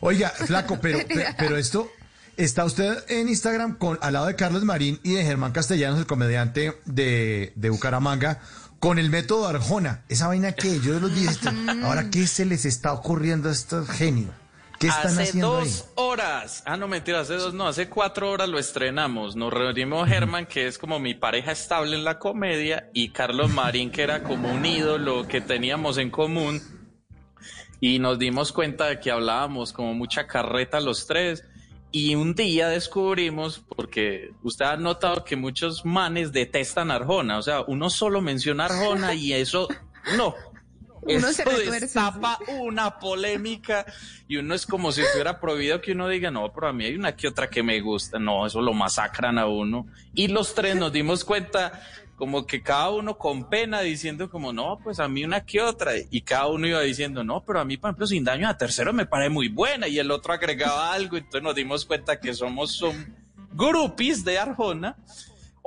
Oiga, flaco, pero, pe- pero esto, ¿está usted en Instagram con, al lado de Carlos Marín y de Germán Castellanos, el comediante de, de Bucaramanga, con el método Arjona? ¿Esa vaina qué? Yo los vi, esto- ahora, ¿qué se les está ocurriendo a estos genios? ¿Qué están hace haciendo ahí? dos horas. Ah, no, mentira, hace dos, no, hace cuatro horas lo estrenamos. Nos reunimos Germán, que es como mi pareja estable en la comedia, y Carlos Marín, que era como un ídolo que teníamos en común. Y nos dimos cuenta de que hablábamos como mucha carreta los tres. Y un día descubrimos, porque usted ha notado que muchos manes detestan Arjona. O sea, uno solo menciona Arjona y eso, no. Uno se Eso retuerce, destapa una polémica y uno es como si estuviera prohibido que uno diga, no, pero a mí hay una que otra que me gusta. No, eso lo masacran a uno. Y los tres nos dimos cuenta como que cada uno con pena diciendo como, no, pues a mí una que otra. Y cada uno iba diciendo, no, pero a mí, por ejemplo, sin daño a tercero me parece muy buena. Y el otro agregaba algo. Entonces nos dimos cuenta que somos son groupies de Arjona.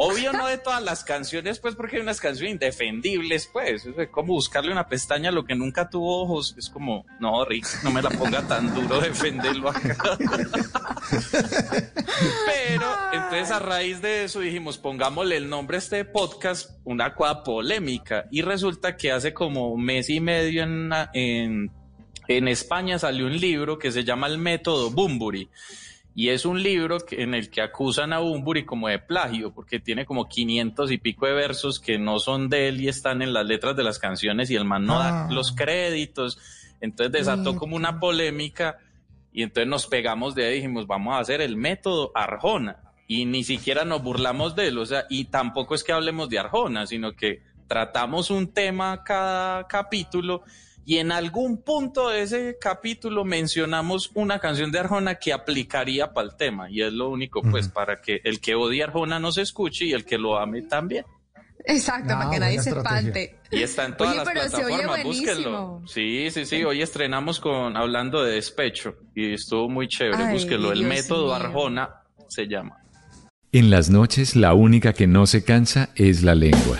Obvio no de todas las canciones, pues porque hay unas canciones indefendibles, pues. Es como buscarle una pestaña a lo que nunca tuvo ojos. Es como, no, Rick, no me la ponga tan duro defenderlo acá. Pero entonces a raíz de eso dijimos, pongámosle el nombre a este podcast, una cosa polémica. Y resulta que hace como mes y medio en, en, en España salió un libro que se llama El Método Bumburi. Y es un libro que- en el que acusan a Bumburi como de plagio, porque tiene como 500 y pico de versos que no son de él y están en las letras de las canciones y el man no da Ah. los créditos. Entonces desató como una polémica y entonces nos pegamos de ahí y dijimos, vamos a hacer el método Arjona. Y ni siquiera nos burlamos de él, o sea, y tampoco es que hablemos de Arjona, sino que tratamos un tema cada capítulo y en algún punto de ese capítulo mencionamos una canción de Arjona que aplicaría para el tema. Y es lo único, pues, para que el que odie a Arjona nos escuche y el que lo ame también. Exacto, Ah, para que nadie se espante. Y está en todas Oye, las pero se oye plataformas, búsquenlo. Sí, sí, sí. Hoy estrenamos con hablando de despecho y estuvo muy chévere. Ay, búsquenlo. El Dios método mío. Arjona se llama. En las noches la única que no se cansa es la lengua.